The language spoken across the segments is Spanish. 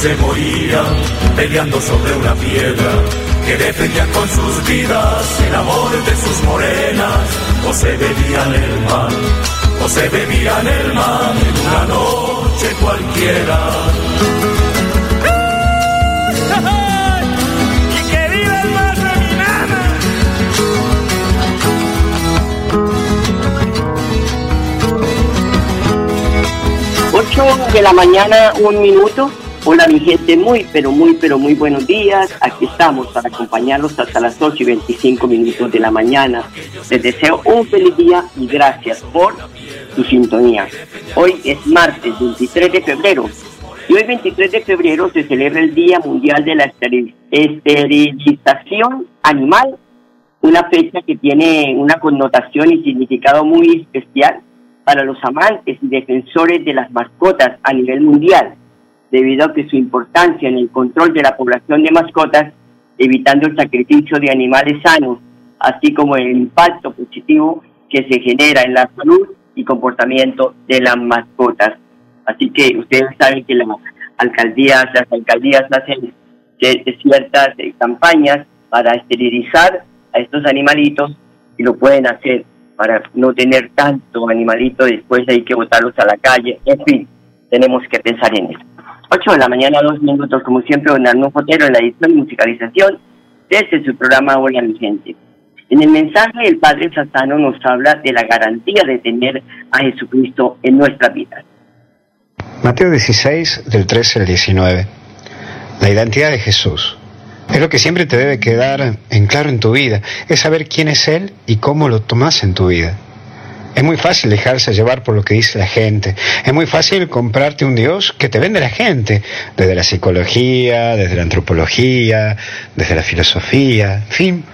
Se morían peleando sobre una piedra, que defendían con sus vidas el amor de sus morenas, o se bebían el mal, o se bebían el mal en una noche cualquiera. ¡Y que viva el mar de mi nana! Ocho de la mañana, un minuto. Hola mi gente, muy pero muy pero muy buenos días. Aquí estamos para acompañarlos hasta las 8 y 25 minutos de la mañana. Les deseo un feliz día y gracias por su sintonía. Hoy es martes 23 de febrero y hoy 23 de febrero se celebra el Día Mundial de la Esteril- Esterilización Animal, una fecha que tiene una connotación y significado muy especial para los amantes y defensores de las mascotas a nivel mundial, debido a que su importancia en el control de la población de mascotas, evitando el sacrificio de animales sanos, así como el impacto positivo que se genera en la salud y comportamiento de las mascotas. Así que ustedes saben que las alcaldías, las alcaldías hacen ciertas eh, campañas para esterilizar a estos animalitos y lo pueden hacer para no tener tanto animalito después hay que botarlos a la calle. En fin, tenemos que pensar en eso. 8 de la mañana, dos minutos, como siempre, don Arnulfo Fotero en la edición y musicalización desde su programa Hola mi gente. En el mensaje, el Padre Satano nos habla de la garantía de tener a Jesucristo en nuestra vida. Mateo 16, del 13 al 19. La identidad de Jesús. Es lo que siempre te debe quedar en claro en tu vida. Es saber quién es Él y cómo lo tomas en tu vida. Es muy fácil dejarse llevar por lo que dice la gente. Es muy fácil comprarte un Dios que te vende la gente, desde la psicología, desde la antropología, desde la filosofía, en fin.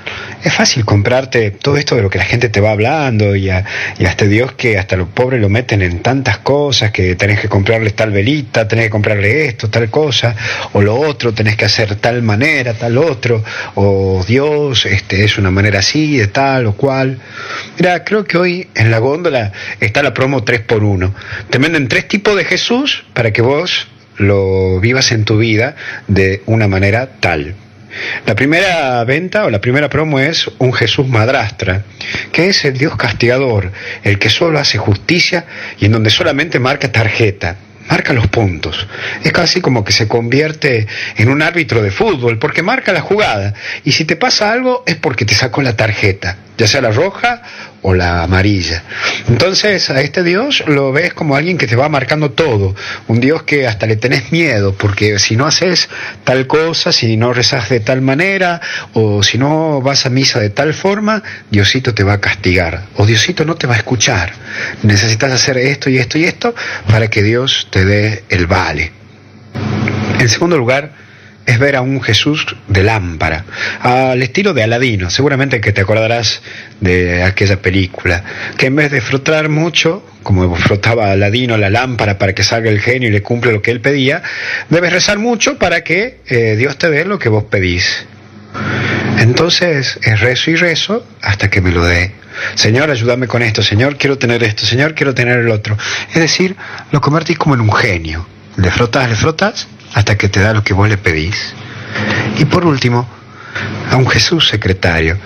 Es fácil comprarte todo esto de lo que la gente te va hablando y a, y a este Dios que hasta los pobres lo meten en tantas cosas, que tenés que comprarle tal velita, tenés que comprarle esto, tal cosa, o lo otro, tenés que hacer tal manera, tal otro, o Dios este, es una manera así, de tal o cual. Mira, creo que hoy en la góndola está la promo 3x1. Te venden tres tipos de Jesús para que vos lo vivas en tu vida de una manera tal. La primera venta o la primera promo es un Jesús madrastra, que es el Dios castigador, el que solo hace justicia y en donde solamente marca tarjeta, marca los puntos. Es casi como que se convierte en un árbitro de fútbol, porque marca la jugada. Y si te pasa algo es porque te sacó la tarjeta, ya sea la roja o la amarilla. Entonces a este Dios lo ves como alguien que te va marcando todo, un Dios que hasta le tenés miedo, porque si no haces tal cosa, si no rezas de tal manera, o si no vas a misa de tal forma, Diosito te va a castigar, o Diosito no te va a escuchar. Necesitas hacer esto y esto y esto para que Dios te dé el vale. En segundo lugar, es ver a un Jesús de lámpara, al estilo de Aladino, seguramente que te acordarás de aquella película, que en vez de frotar mucho, como frotaba Aladino la lámpara para que salga el genio y le cumple lo que él pedía, debes rezar mucho para que eh, Dios te dé lo que vos pedís. Entonces es rezo y rezo hasta que me lo dé. Señor, ayúdame con esto. Señor, quiero tener esto. Señor, quiero tener el otro. Es decir, lo convertís como en un genio. le frotas, le frotas, hasta que te da lo que vos le pedís. Y por último, a un Jesús secretario,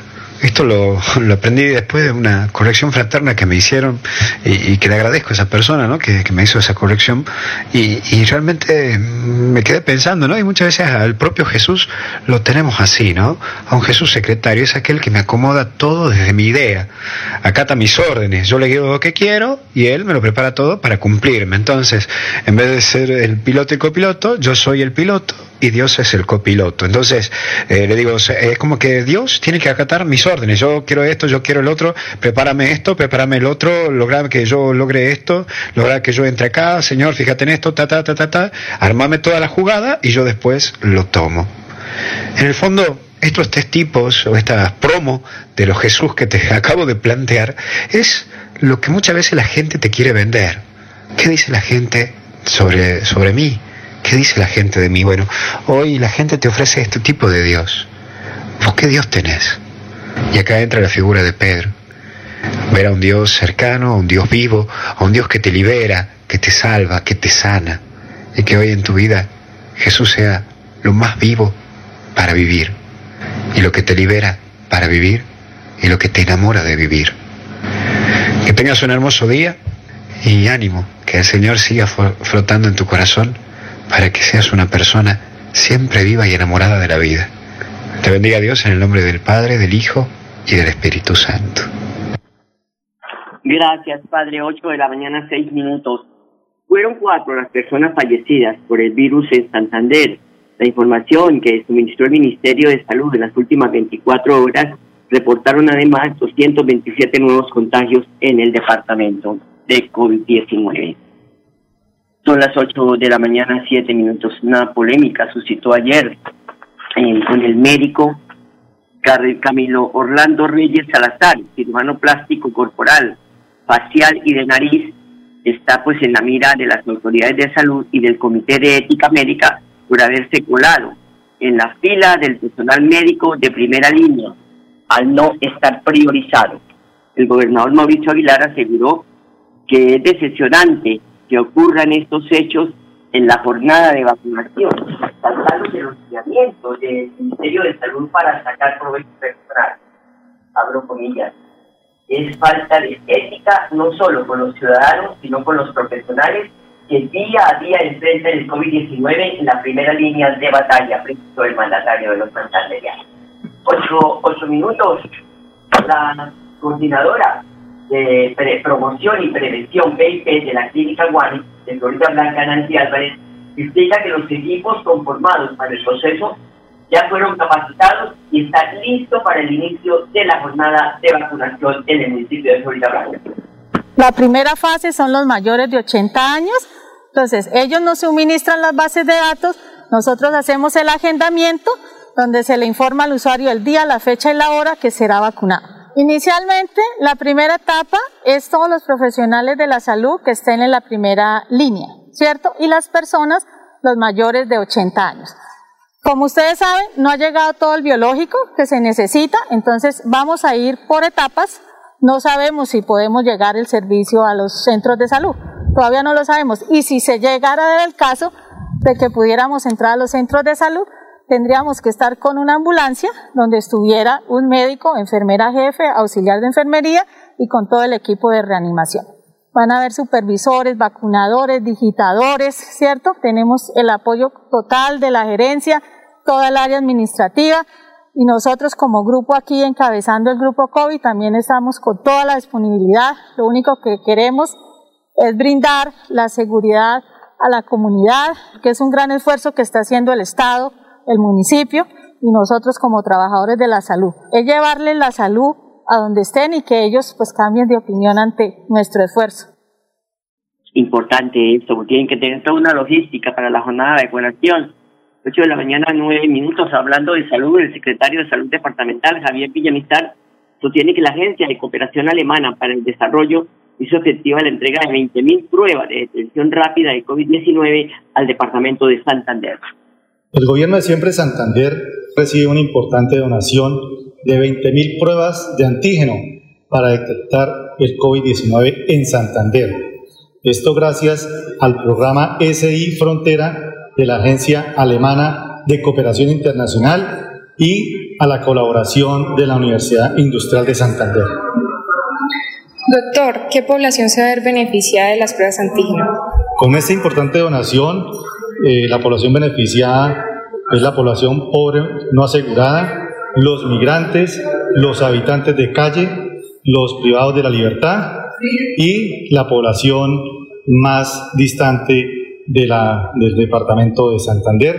esto lo, aprendí después de una corrección fraterna que me hicieron y, que le agradezco a esa persona ¿no? que, me hizo esa corrección y, realmente me quedé pensando, ¿no? Y muchas veces al propio Jesús lo tenemos así, ¿no? A un Jesús secretario, es aquel que me acomoda todo desde mi idea, acata mis órdenes, yo le digo lo que quiero y él me lo prepara todo para cumplirme. Entonces, en vez de ser el piloto y copiloto, yo soy el piloto y Dios es el copiloto. Entonces, eh, le digo, es como que Dios tiene que acatar mis órdenes. Yo quiero esto, yo quiero el otro, prepárame esto, prepárame el otro, lograr que yo logre esto, lograr que yo entre acá, Señor, fíjate en esto, ta, ta, ta, ta, ta, armame toda la jugada y yo después lo tomo. En el fondo, estos tres tipos o esta promo de los Jesús que te acabo de plantear es lo que muchas veces la gente te quiere vender. ¿Qué dice la gente sobre, sobre mí? ¿Qué dice la gente de mí? Bueno, hoy la gente te ofrece este tipo de Dios. ¿Vos qué Dios tenés? Y acá entra la figura de Pedro. Ver a un Dios cercano, a un Dios vivo, a un Dios que te libera, que te salva, que te sana. Y que hoy en tu vida Jesús sea lo más vivo para vivir. Y lo que te libera para vivir y lo que te enamora de vivir. Que tengas un hermoso día y ánimo, que el Señor siga flotando en tu corazón para que seas una persona siempre viva y enamorada de la vida. Te bendiga Dios en el nombre del Padre, del Hijo y del Espíritu Santo. Gracias, Padre. 8 de la mañana, 6 minutos. Fueron cuatro las personas fallecidas por el virus en Santander. La información que suministró el Ministerio de Salud en las últimas 24 horas reportaron además 227 nuevos contagios en el departamento de COVID-19. Son las 8 de la mañana, 7 minutos. Una polémica suscitó ayer eh, con el médico Camilo Orlando Reyes Salazar, cirujano plástico corporal, facial y de nariz, está pues en la mira de las autoridades de salud y del Comité de Ética Médica por haberse colado en la fila del personal médico de primera línea al no estar priorizado. El gobernador Mauricio Aguilar aseguró que es decepcionante que ocurran estos hechos en la jornada de vacunación, saltándose los lineamientos del Ministerio de Salud para sacar provecho personal. Abro comillas. Es falta de ética no solo con los ciudadanos, sino con los profesionales que día a día enfrentan el COVID-19 en la primera línea de batalla, precisó el mandatario de los santanderianos. Ocho, ocho minutos. La coordinadora de promoción y prevención BIP de la Clínica Guani de Florida Blanca, Nancy Álvarez, explica que los equipos conformados para el proceso ya fueron capacitados y están listos para el inicio de la jornada de vacunación en el municipio de Florida Blanca. La primera fase son los mayores de 80 años, entonces ellos nos suministran las bases de datos, nosotros hacemos el agendamiento donde se le informa al usuario el día, la fecha y la hora que será vacunado. Inicialmente, la primera etapa es todos los profesionales de la salud que estén en la primera línea, ¿cierto? Y las personas, los mayores de 80 años. Como ustedes saben, no ha llegado todo el biológico que se necesita, entonces vamos a ir por etapas. No sabemos si podemos llegar el servicio a los centros de salud, todavía no lo sabemos. Y si se llegara el caso de que pudiéramos entrar a los centros de salud, tendríamos que estar con una ambulancia donde estuviera un médico, enfermera jefe, auxiliar de enfermería y con todo el equipo de reanimación. Van a haber supervisores, vacunadores, digitadores, ¿cierto? Tenemos el apoyo total de la gerencia, toda el área administrativa y nosotros como grupo aquí encabezando el grupo COVID también estamos con toda la disponibilidad. Lo único que queremos es brindar la seguridad a la comunidad, que es un gran esfuerzo que está haciendo el Estado, el municipio y nosotros como trabajadores de la salud. Es llevarles la salud a donde estén y que ellos pues cambien de opinión ante nuestro esfuerzo. Importante esto, porque tienen que tener toda una logística para la jornada de vacunación. 8 de la mañana, 9 minutos, hablando de salud, el secretario de Salud Departamental, Javier Villamizar, sostiene que la Agencia de Cooperación Alemana para el Desarrollo hizo efectiva la entrega de 20.000 pruebas de detención rápida de COVID-19 al departamento de Santander. El gobierno de Siempre Santander recibe una importante donación de 20.000 pruebas de antígeno para detectar el COVID-19 en Santander. Esto gracias al programa SI Frontera de la Agencia Alemana de Cooperación Internacional y a la colaboración de la Universidad Industrial de Santander. Doctor, ¿qué población se va a ver beneficiada de las pruebas antígenas? Con esta importante donación, eh, la población beneficiada es la población pobre no asegurada, los migrantes, los habitantes de calle, los privados de la libertad y la población más distante de la, del departamento de Santander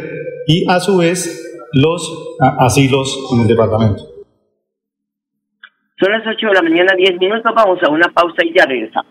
y a su vez los asilos en el departamento. Son las 8 de la mañana, 10 minutos, vamos a una pausa y ya regresamos.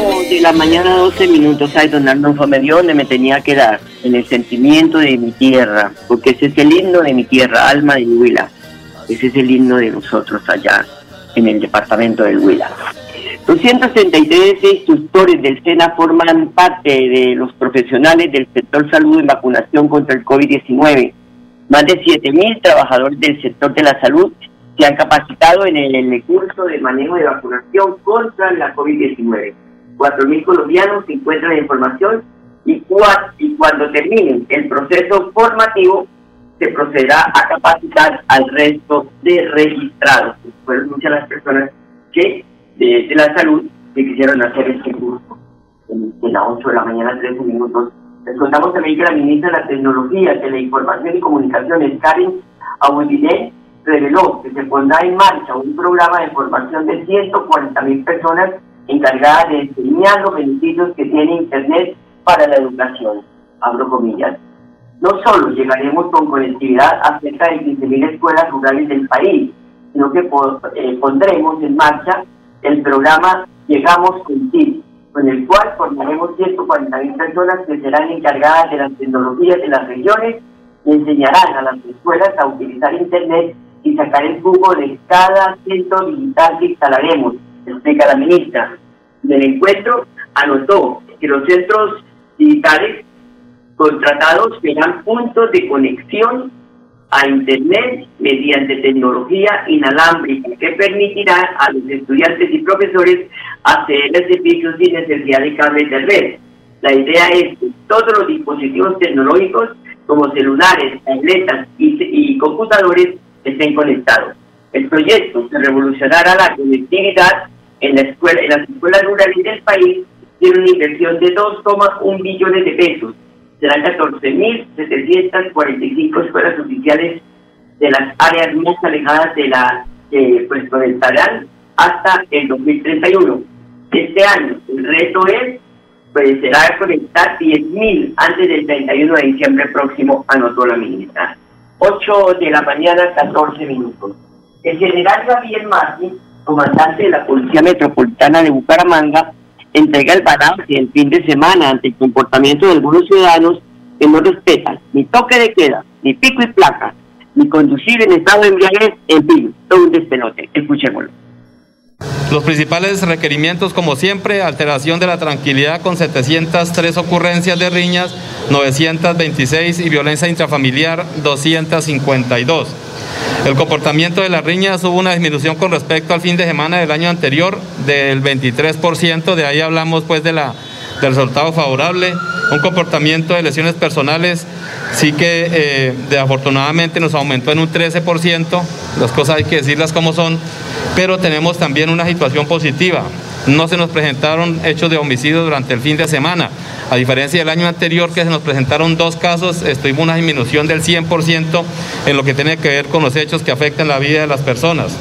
De la mañana, 12 minutos. Ay, don Arnulfo, me dio donde me tenía que dar, en el sentimiento de mi tierra, porque ese es el himno de mi tierra, alma del Huila. Ese es el himno de nosotros allá en el departamento del Huila. 233 instructores del SENA forman parte de los profesionales del sector salud en vacunación contra el COVID-19. Más de 7.000 trabajadores del sector de la salud se han capacitado en el curso de manejo de vacunación contra la COVID-19. 4.000 colombianos se encuentran en formación y, cua- y cuando terminen el proceso formativo se procederá a capacitar al resto de registrados. Fueron muchas las personas que de, de la salud que quisieron hacer este curso en, en las 8 de la mañana, 13 minutos. Les contamos también que la ministra de la Tecnología, Teleinformación y Comunicaciones, Karen Abudiné, reveló que se pondrá en marcha un programa de formación de 140 mil personas encargadas de enseñar los beneficios que tiene Internet para la educación. Abro comillas. No solo llegaremos con conectividad a cerca de 15.000 escuelas rurales del país, sino que eh, pondremos en marcha el programa Llegamos Contigo, con el cual formaremos 140.000 personas que serán encargadas de las tecnologías de las regiones y enseñarán a las escuelas a utilizar Internet y sacar el jugo de cada centro digital que instalaremos, explica la ministra. En el encuentro anotó que los centros digitales contratados serán puntos de conexión a Internet mediante tecnología inalámbrica que permitirá a los estudiantes y profesores acceder a servicios sin necesidad de cables de red. La idea es que todos los dispositivos tecnológicos como celulares, tabletas y, y computadores estén conectados. El proyecto revolucionará la conectividad en, la escuela, en las escuelas rurales del país tiene una inversión de 2,1 billones de pesos serán 14.745 escuelas oficiales de las áreas más alejadas de la eh, pues hasta el 2031. Este año el reto es pues será conectar 10.000 antes del 31 de diciembre próximo, anotó la ministra. 8 de la mañana, 14 minutos. El general Javier Martín, comandante de la Policía Metropolitana de Bucaramanga, entrega el balance el fin de semana ante el comportamiento de algunos ciudadanos que no respetan ni toque de queda, ni pico y placa, ni conducir en estado de embriaguez, en fin, todo un despelote. Escuchémoslo. Los principales requerimientos, como siempre, alteración de la tranquilidad con 703 ocurrencias de riñas, 926 y violencia intrafamiliar, 252. El comportamiento de las riñas hubo una disminución con respecto al fin de semana del año anterior del 23%, de ahí hablamos pues de la, del resultado favorable, un comportamiento de lesiones personales sí que eh, desafortunadamente nos aumentó en un 13%, las cosas hay que decirlas como son, pero tenemos también una situación positiva. No se nos presentaron hechos de homicidio durante el fin de semana. A diferencia del año anterior que se nos presentaron dos casos, estuvimos una disminución del 100% en lo que tiene que ver con los hechos que afectan la vida de las personas.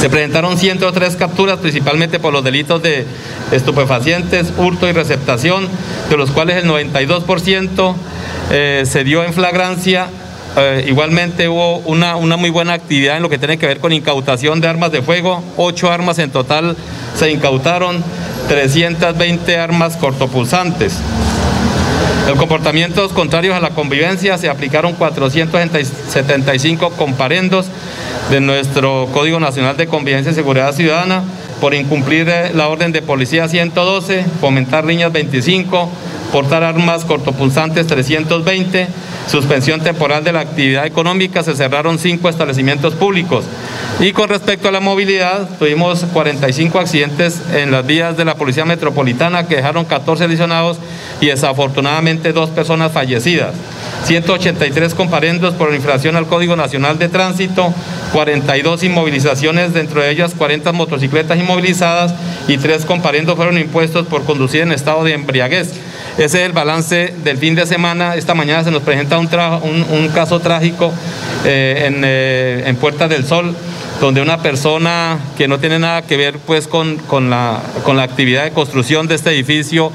Se presentaron 103 capturas, principalmente por los delitos de estupefacientes, hurto y receptación, de los cuales el 92% eh, se dio en flagrancia eh, igualmente hubo una, una, muy buena actividad en lo que tiene que ver con incautación de armas de fuego. Ocho armas en total se incautaron, 320 armas cortopulsantes. En comportamientos contrarios a la convivencia se aplicaron 475 comparendos de nuestro Código Nacional de Convivencia y Seguridad Ciudadana por incumplir eh, la orden de policía 112, fomentar riñas 25, portar armas cortopulsantes 320, suspensión temporal de la actividad económica, se cerraron cinco establecimientos públicos. Y con respecto a la movilidad, tuvimos 45 accidentes en las vías de la Policía Metropolitana que dejaron 14 lesionados y desafortunadamente dos personas fallecidas. 183 comparendos por infracción al Código Nacional de Tránsito, 42 inmovilizaciones, dentro de ellas 40 motocicletas inmovilizadas y tres comparendos fueron impuestos por conducir en estado de embriaguez. Ese es el balance del fin de semana. Esta mañana se nos presenta un, caso trágico eh, en, eh, en Puerta del Sol donde una persona que no tiene nada que ver pues con la actividad de construcción de este edificio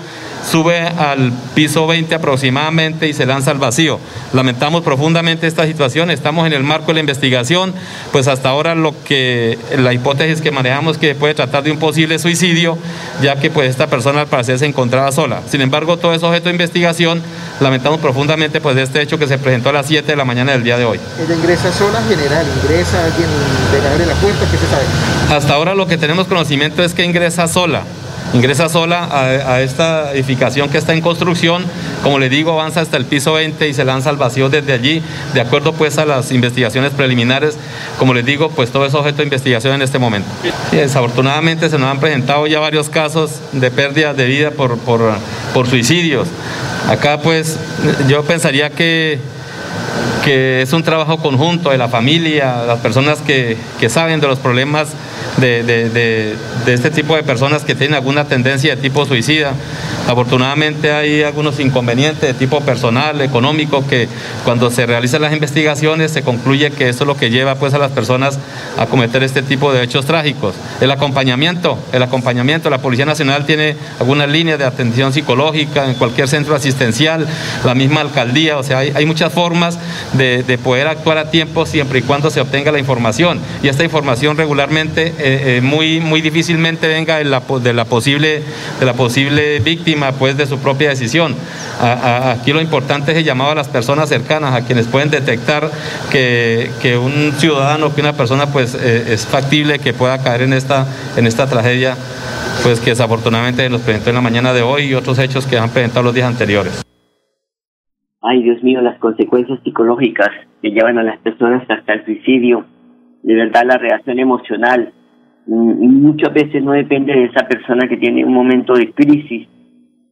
sube al piso 20 aproximadamente y se lanza al vacío. Lamentamos profundamente esta situación, estamos en el marco de la investigación, pues hasta ahora lo que la hipótesis que manejamos que puede tratar de un posible suicidio, ya que pues esta persona al parecer se encontraba sola. Sin embargo, todo es objeto de investigación, lamentamos profundamente pues este hecho que se presentó a las 7 de la mañana del día de hoy. ¿Ella ingresa sola, general? ¿Ingresa alguien de la puerta? ¿Qué se sabe? Hasta ahora lo que tenemos conocimiento es que ingresa sola ingresa sola a, esta edificación que está en construcción, como le digo, avanza hasta el piso 20 y se lanza al vacío desde allí, de acuerdo pues a las investigaciones preliminares, como les digo, pues todo es objeto de investigación en este momento. desafortunadamente se nos han presentado ya varios casos de pérdida de vida por, por, suicidios. Acá pues yo pensaría que que es un trabajo conjunto de la familia, las personas que, que saben de los problemas de, de, este tipo de personas que tienen alguna tendencia de tipo suicida. Afortunadamente hay algunos inconvenientes de tipo personal, económico, que cuando se realizan las investigaciones se concluye que eso es lo que lleva pues, a las personas a cometer este tipo de hechos trágicos. El acompañamiento, el acompañamiento, la Policía Nacional tiene algunas líneas de atención psicológica en cualquier centro asistencial, la misma alcaldía, o sea, hay, muchas formas de, de poder actuar a tiempo siempre y cuando se obtenga la información. Y esta información regularmente eh, eh, muy, muy difícilmente venga de la, de la, posible, de la posible víctima pues, de su propia decisión. aquí lo importante es el llamado a las personas cercanas, a quienes pueden detectar que, que un ciudadano, que una persona pues, eh, es factible que pueda caer en esta, en esta tragedia pues que desafortunadamente nos presentó en la mañana de hoy y otros hechos que han presentado los días anteriores. Ay, Dios mío, las consecuencias psicológicas que llevan a las personas hasta el suicidio, de verdad la reacción emocional, muchas veces no depende de esa persona que tiene un momento de crisis,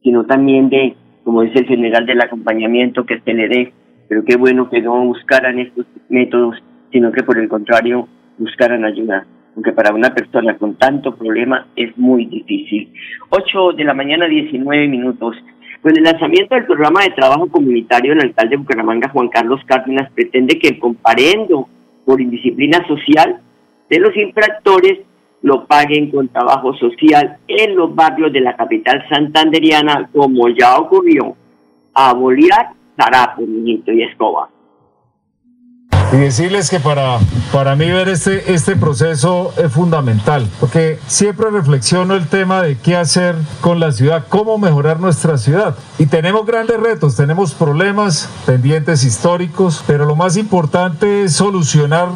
sino también de, como dice el general, del acompañamiento que se le dé. Pero qué bueno que no buscaran estos métodos, sino que por el contrario buscaran ayuda. Aunque para una persona con tanto problema es muy difícil. 8 de la mañana, 19 minutos. Con el lanzamiento del programa de trabajo comunitario, el alcalde de Bucaramanga, Juan Carlos Cárdenas, pretende que el comparendo por indisciplina social de los infractores lo paguen con trabajo social en los barrios de la capital santanderiana, como ya ocurrió a Bolívar, Zarapo, Niñito y Escobar. Y decirles que para, para mí ver este, este proceso es fundamental, porque siempre reflexiono el tema de qué hacer con la ciudad, cómo mejorar nuestra ciudad. Y tenemos grandes retos, tenemos problemas pendientes históricos, pero lo más importante es solucionar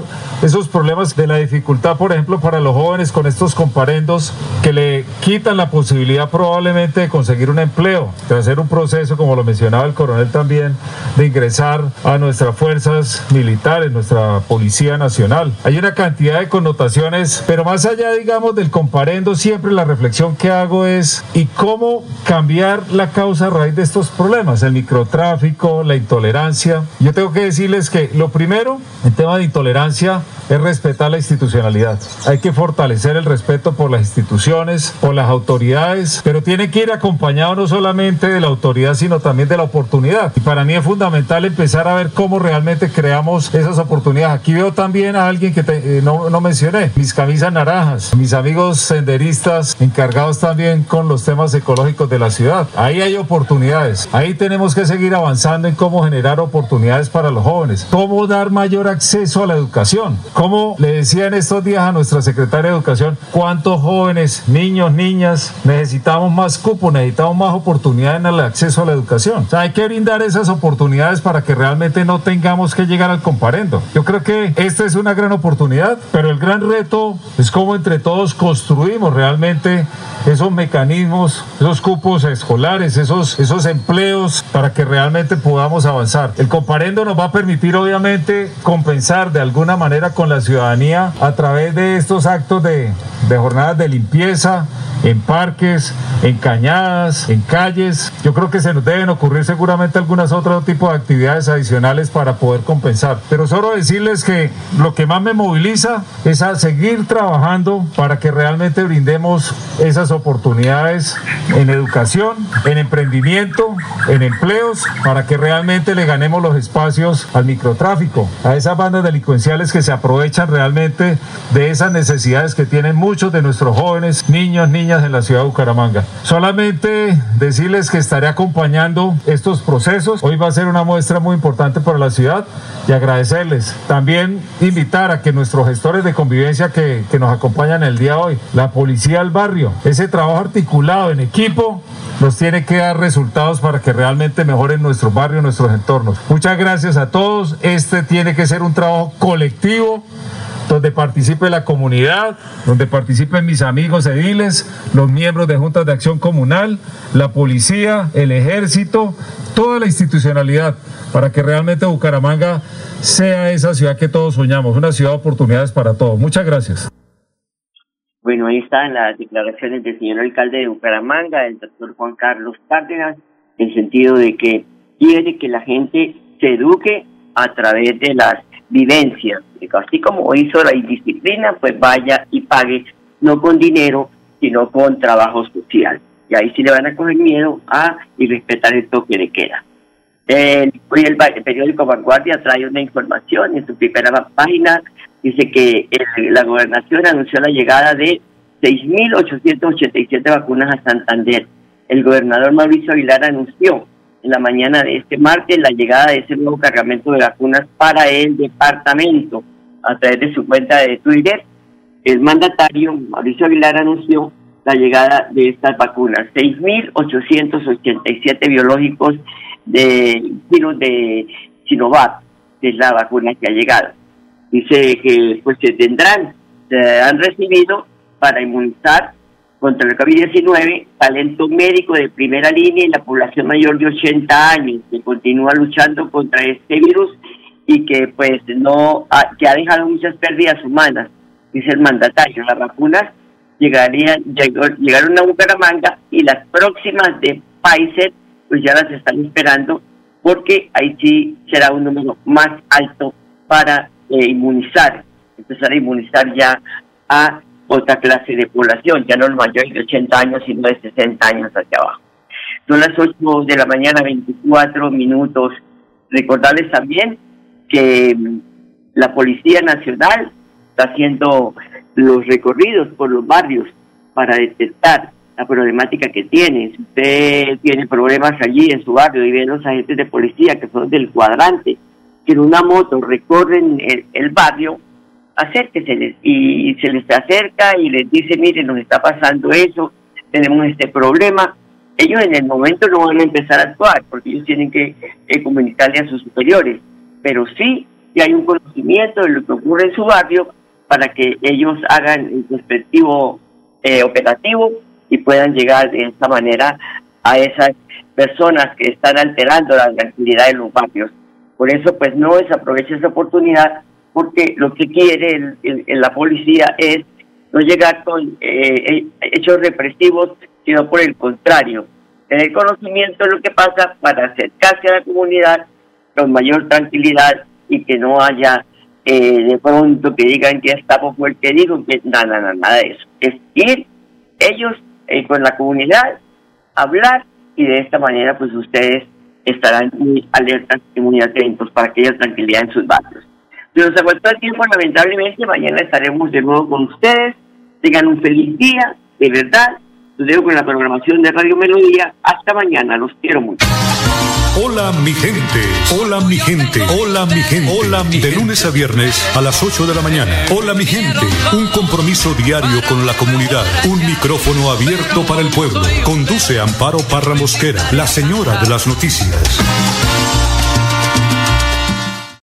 esos problemas de la dificultad, por ejemplo, para los jóvenes con estos comparendos que le quitan la posibilidad probablemente de conseguir un empleo, de hacer un proceso, como lo mencionaba el coronel también, de ingresar a nuestras fuerzas militares, nuestra Policía Nacional. Hay una cantidad de connotaciones, pero más allá, digamos, del comparendo, siempre la reflexión que hago es, ¿y cómo cambiar la causa raíz de estos problemas? El microtráfico, la intolerancia. Yo tengo que decirles que lo primero, en tema de intolerancia, es respetar la institucionalidad. Hay que fortalecer el respeto por las instituciones, por las autoridades, pero tiene que ir acompañado no solamente de la autoridad, sino también de la oportunidad. Y para mí es fundamental empezar a ver cómo realmente creamos esas oportunidades. Aquí veo también a alguien que eh, no, no mencioné, mis camisas naranjas, mis amigos senderistas encargados también con los temas ecológicos de la ciudad. Ahí hay oportunidades. Ahí tenemos que seguir avanzando en cómo generar oportunidades para los jóvenes, cómo dar mayor acceso a la educación como le decía en estos días a nuestra secretaria de Educación, cuántos jóvenes, niños, niñas, necesitamos más cupos, necesitamos más oportunidades en el acceso a la educación. O sea, hay que brindar esas oportunidades para que realmente no tengamos que llegar al comparendo. Yo creo que esta es una gran oportunidad, pero el gran reto es cómo entre todos construimos realmente esos mecanismos, esos cupos escolares, esos, esos empleos para que realmente podamos avanzar. El comparendo nos va a permitir obviamente compensar de alguna manera con la ciudadanía a través de estos actos de, de jornadas de limpieza en parques, en cañadas, en calles. Yo creo que se nos deben ocurrir seguramente algunas otros tipos de actividades adicionales para poder compensar. Pero solo decirles que lo que más me moviliza es a seguir trabajando para que realmente brindemos esas oportunidades en educación, en emprendimiento, en empleos, para que realmente le ganemos los espacios al microtráfico, a esas bandas delincuenciales que se aprovechan realmente de esas necesidades que tienen muchos de nuestros jóvenes, niños, niñas en la ciudad de Bucaramanga. Solamente decirles que estaré acompañando estos procesos. Hoy va a ser una muestra muy importante para la ciudad y agradecerles. También invitar a que nuestros gestores de convivencia que, que nos acompañan el día de hoy, la policía al barrio, ese trabajo articulado en equipo nos tiene que dar resultados para que realmente mejoren nuestro barrio, nuestros entornos. Muchas gracias a todos. Este tiene que ser un trabajo colectivo donde participe la comunidad, donde participen mis amigos ediles, los miembros de juntas de acción comunal, la policía, el ejército, toda la institucionalidad, para que realmente Bucaramanga sea esa ciudad que todos soñamos, una ciudad de oportunidades para todos. Muchas gracias. Bueno, ahí están las declaraciones del señor alcalde de Bucaramanga, el doctor Juan Carlos Cárdenas, en sentido de que quiere que la gente se eduque a través de las vivencias. Así como hizo la indisciplina, pues vaya y pague, no con dinero, sino con trabajo social. Y ahí sí le van a coger miedo a y respetar el toque de queda. El, el, periódico Vanguardia trae una información en su primera página dice que la gobernación anunció la llegada de 6.887 vacunas a Santander. El gobernador Mauricio Aguilar anunció la mañana de este martes la llegada de ese nuevo cargamento de vacunas para el departamento a través de su cuenta de Twitter. El mandatario Mauricio Aguilar anunció la llegada de estas vacunas, 6.887 biológicos de virus de Sinovac, que es la vacuna que ha llegado dice que pues se tendrán, se han recibido para inmunizar contra el COVID-19 talento médico de primera línea y la población mayor de 80 años que continúa luchando contra este virus y que pues no ha, que ha dejado muchas pérdidas humanas, dice el mandatario. Las vacunas llegarían llegaron a Bucaramanga y las próximas de Pfizer pues ya las están esperando porque ahí sí será un número más alto para eh, inmunizar, empezar a inmunizar ya a otra clase de población, ya no los mayores de 80 años, sino de 60 años hacia abajo. Son las 8 de la mañana, 24 minutos. Recordarles también que mm, la Policía Nacional está haciendo los recorridos por los barrios para detectar la problemática que tiene. Si usted tiene problemas allí en su barrio y ve los agentes de policía que son del cuadrante, que en una moto recorren el, barrio, acérquese y se les acerca y les dice, mire, nos está pasando eso, tenemos este problema. Ellos en el momento no van a empezar a actuar porque ellos tienen que comunicarle a sus superiores, pero sí que hay un conocimiento de lo que ocurre en su barrio para que ellos hagan el respectivo eh, operativo y puedan llegar de esta manera a esas personas que están alterando la tranquilidad de los barrios. Por eso, pues no desaproveche esa oportunidad, porque lo que quiere la policía es no llegar con eh, hechos represivos, sino por el contrario, tener conocimiento de lo que pasa para acercarse a la comunidad con mayor tranquilidad y que no haya eh, de pronto que digan que estamos fue el que dijo, que nada, nada, nada de eso. Es ir ellos eh, con la comunidad, hablar y de esta manera pues ustedes estarán muy alertas y muy atentos para que haya tranquilidad en sus barrios. Se nos agotó el tiempo, lamentablemente, mañana estaremos de nuevo con ustedes. Tengan un feliz día, de verdad. Los dejo con la programación de Radio Melodía. Hasta mañana, los quiero mucho. Hola mi gente, hola mi gente, hola mi gente, hola mi De lunes a viernes a las 8 de la mañana. Hola mi gente, un compromiso diario con la comunidad, un micrófono abierto para el pueblo. Conduce Amparo Parra Mosquera, la señora de las noticias.